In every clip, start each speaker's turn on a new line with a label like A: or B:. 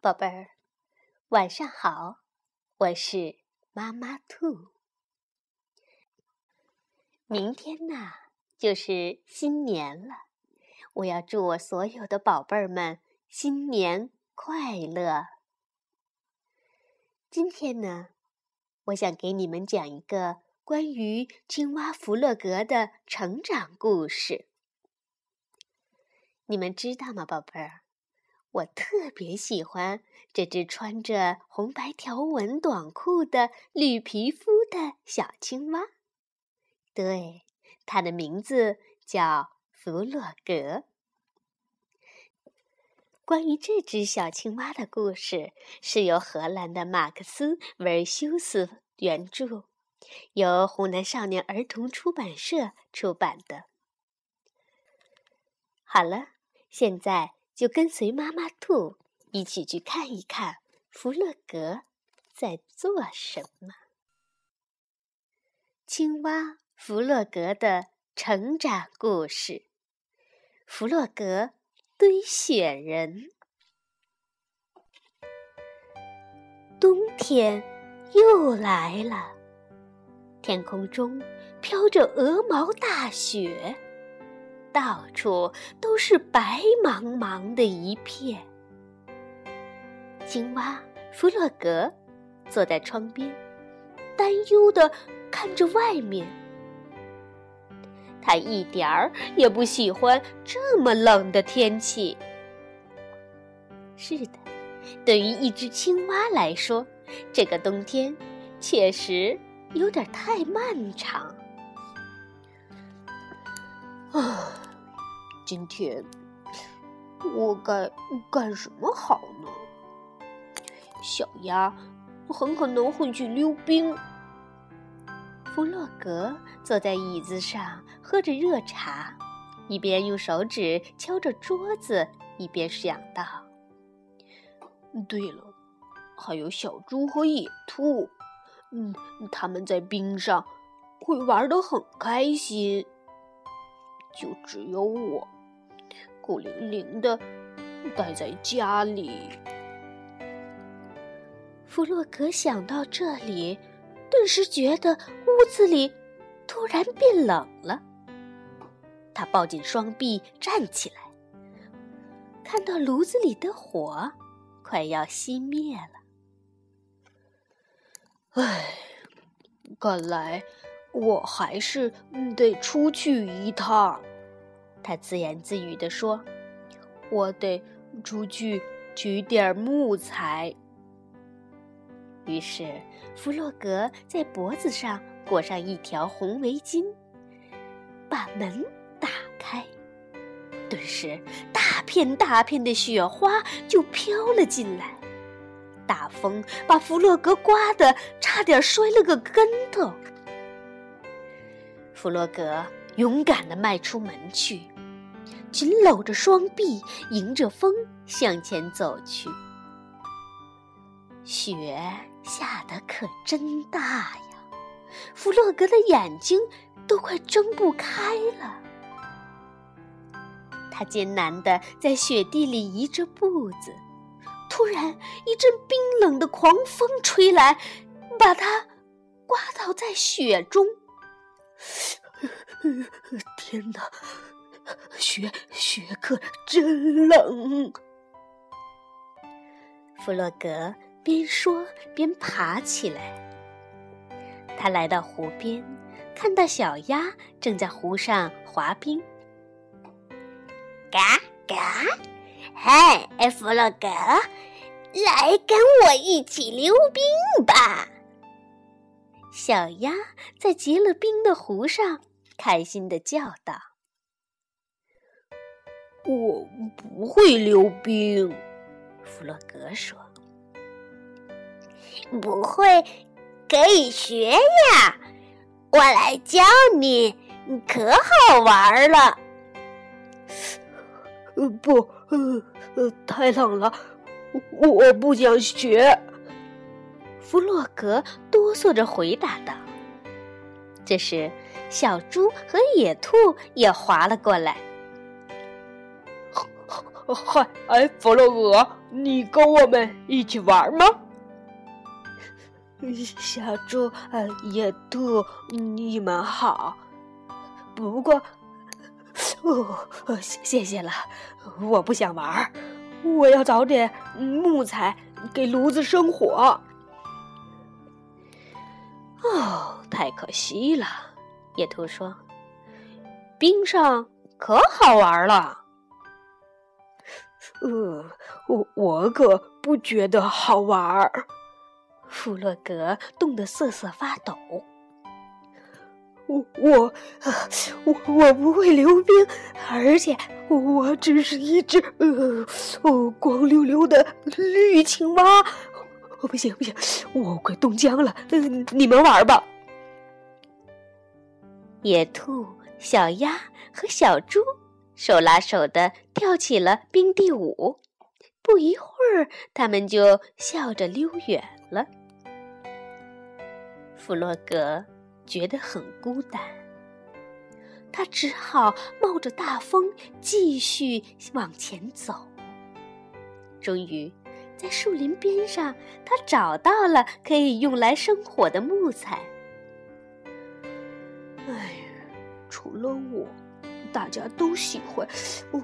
A: 宝贝儿，晚上好，我是妈妈兔。明天呢，就是新年了，我要祝我所有的宝贝儿们新年快乐。今天呢，我想给你们讲一个关于青蛙弗洛格的成长故事。你们知道吗，宝贝儿？我特别喜欢这只穿着红白条纹短裤的绿皮肤的小青蛙。对，它的名字叫弗洛格。关于这只小青蛙的故事，是由荷兰的马克思·维尔修斯原著，由湖南少年儿童出版社出版的。好了，现在。就跟随妈妈兔一起去看一看弗洛格在做什么。青蛙弗洛格的成长故事：弗洛格堆雪人。冬天又来了，天空中飘着鹅毛大雪。到处都是白茫茫的一片。青蛙弗洛格坐在窗边，担忧的看着外面。他一点儿也不喜欢这么冷的天气。是的，对于一只青蛙来说，这个冬天确实有点太漫长。啊。今天我该干什么好呢？小鸭很可能会去溜冰。弗洛格坐在椅子上喝着热茶，一边用手指敲着桌子，一边想到：“对了，还有小猪和野兔，嗯，他们在冰上会玩得很开心。就只有我。”孤零零的待在家里。弗洛格想到这里，顿时觉得屋子里突然变冷了。他抱紧双臂站起来，看到炉子里的火快要熄灭了。唉，看来我还是得出去一趟。他自言自语地说：“我得出去取点木材。”于是，弗洛格在脖子上裹上一条红围巾，把门打开。顿时，大片大片的雪花就飘了进来。大风把弗洛格刮得差点摔了个跟头。弗洛格勇敢地迈出门去。紧搂着双臂，迎着风向前走去。雪下得可真大呀，弗洛格的眼睛都快睁不开了。他艰难地在雪地里移着步子，突然一阵冰冷的狂风吹来，把他刮倒在雪中。天哪！雪雪可真冷。弗洛格边说边爬起来。他来到湖边，看到小鸭正在湖上滑冰。
B: 嘎嘎，嗨，弗洛格，来跟我一起溜冰吧！
A: 小鸭在结了冰的湖上开心的叫道。
C: 我不会溜冰，
A: 弗洛格说：“
B: 不会，可以学呀，我来教你，可好玩了。”“
C: 呃，不，呃，呃，太冷了，我不想学。”
A: 弗洛格哆嗦着回答道。这时，小猪和野兔也划了过来。
C: 嗨，哎，弗洛格，你跟我们一起玩吗？
A: 小猪，呃，野兔，你们好。不过，哦，谢谢了，我不想玩，我要找点木材给炉子生火。哦，太可惜了，野兔说：“冰上可好玩了。”
C: 呃，我我可不觉得好玩儿。
A: 弗洛格冻得瑟瑟发抖。
C: 我我我我不会溜冰，而且我只是一只呃哦光溜溜的绿青蛙。不行不行，我快冻僵了。嗯，你们玩吧。
A: 野兔、小鸭和小猪手拉手的跳起了冰地舞。不一会儿，他们就笑着溜远了。弗洛格觉得很孤单，他只好冒着大风继续往前走。终于，在树林边上，他找到了可以用来生火的木材。
C: 哎呀，除了我，大家都喜欢哦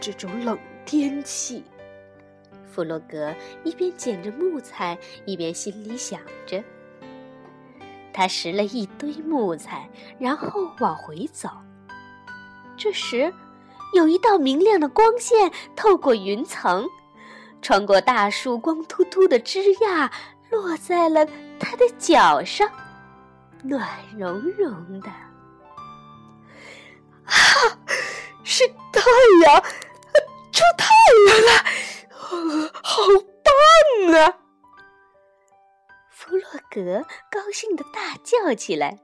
C: 这种冷天气。
A: 弗洛格一边捡着木材，一边心里想着。他拾了一堆木材，然后往回走。这时，有一道明亮的光线透过云层，穿过大树光秃秃的枝桠，落在了他的脚上，暖融融的。
C: 啊，是太阳，出太阳了，好棒啊！
A: 弗洛格高兴的大叫起来，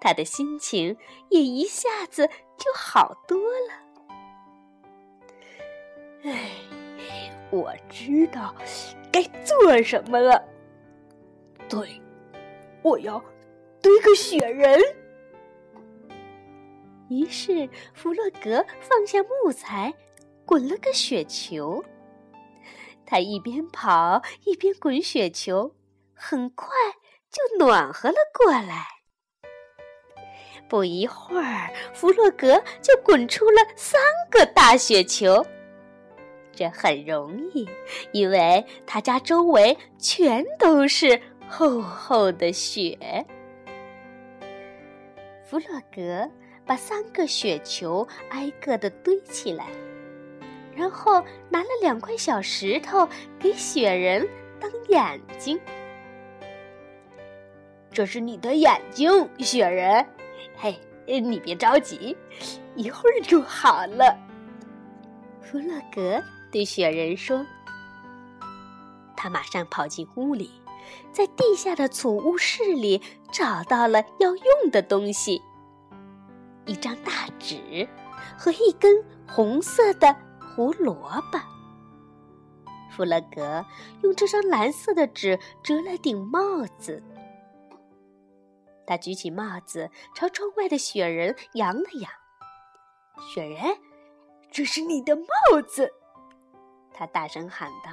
A: 他的心情也一下子就好多了。
C: 哎，我知道该做什么了。对，我要堆个雪人。
A: 于是弗洛格放下木材，滚了个雪球。他一边跑一边滚雪球。很快就暖和了过来。不一会儿，弗洛格就滚出了三个大雪球。这很容易，因为他家周围全都是厚厚的雪。弗洛格把三个雪球挨个的堆起来，然后拿了两块小石头给雪人当眼睛。
B: 这是你的眼睛，雪人。嘿，你别着急，一会儿就好了。
A: 弗洛格对雪人说。他马上跑进屋里，在地下的储物室里找到了要用的东西：一张大纸和一根红色的胡萝卜。弗洛格用这张蓝色的纸折了顶帽子。他举起帽子，朝窗外的雪人扬了扬。
B: 雪人，这是你的帽子！
A: 他大声喊道。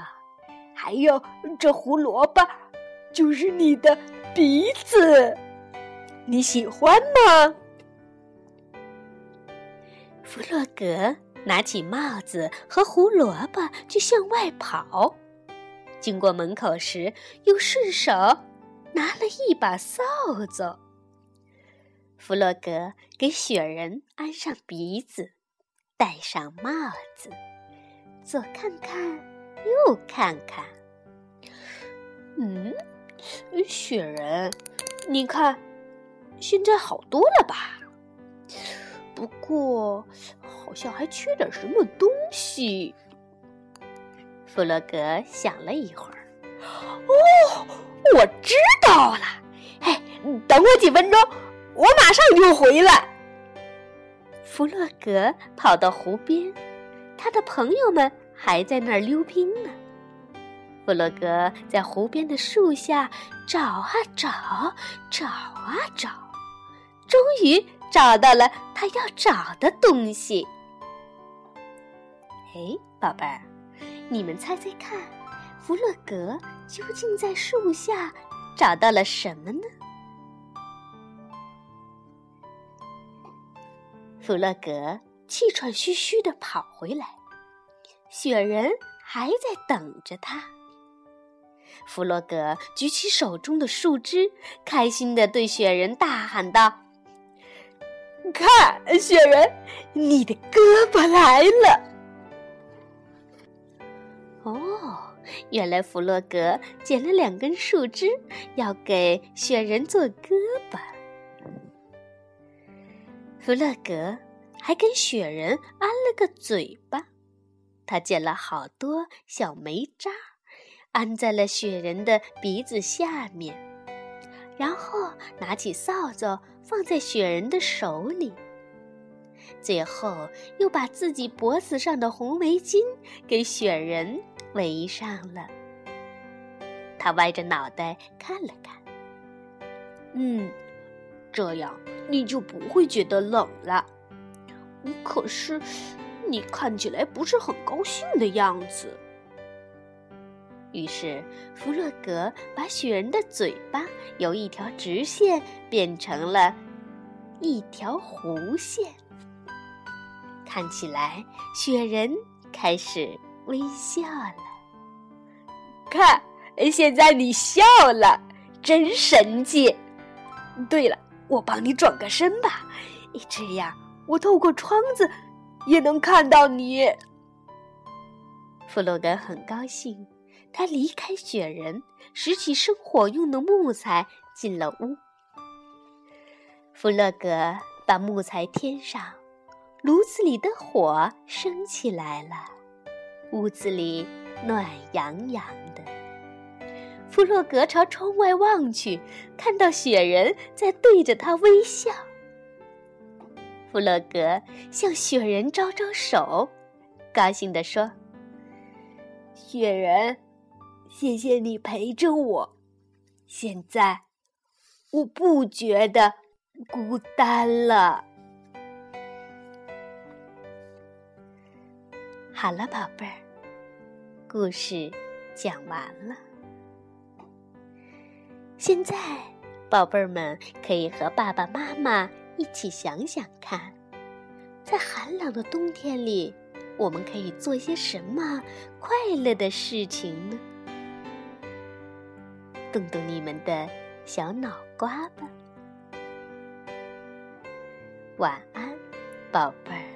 B: 还有这胡萝卜，就是你的鼻子。你喜欢吗？
A: 弗洛格拿起帽子和胡萝卜就向外跑，经过门口时，又顺手拿了一把扫帚。弗洛格给雪人安上鼻子，戴上帽子，左看看，右看看。
B: 嗯，雪人，你看，现在好多了吧？不过，好像还缺点什么东西。
A: 弗洛格想了一会儿，
B: 哦，我知道了。嘿，等我几分钟。我马上就回来。
A: 弗洛格跑到湖边，他的朋友们还在那儿溜冰呢。弗洛格在湖边的树下找啊找，找啊找，终于找到了他要找的东西。哎，
B: 宝贝儿，你们猜猜看，弗洛格究竟在树下找到了什么呢？弗洛格气喘吁吁地跑回来，雪人还在等着他。弗洛格举起手中的树枝，开心地对雪人大喊道：“
C: 看，雪人，你的胳膊来了！”
B: 哦，原来弗洛格捡了两根树枝，要给雪人做胳膊。弗洛格还跟雪人安了个嘴巴，他捡了好多小煤渣，安在了雪人的鼻子下面，然后拿起扫帚放在雪人的手里，最后又把自己脖子上的红围巾给雪人围上了。他歪着脑袋看了看，
A: 嗯。这样你就不会觉得冷了。可是，你看起来不是很高兴的样子。
B: 于是，弗洛格把雪人的嘴巴由一条直线变成了一条弧线。看起来，雪人开始微笑了。
C: 看，现在你笑了，真神气。对了。我帮你转个身吧，这样我透过窗子也能看到你。
B: 弗洛格很高兴，他离开雪人，拾起生火用的木材进了屋。弗洛格把木材添上，炉子里的火升起来了，屋子里暖洋洋的。弗洛格朝窗外望去，看到雪人在对着他微笑。弗洛格向雪人招招手，高兴地说：“
C: 雪人，谢谢你陪着我，现在我不觉得孤单了。”
B: 好了，宝贝儿，故事讲完了。现在，宝贝儿们可以和爸爸妈妈一起想想看，在寒冷的冬天里，我们可以做些什么快乐的事情呢？动动你们的小脑瓜吧。晚安，宝贝儿。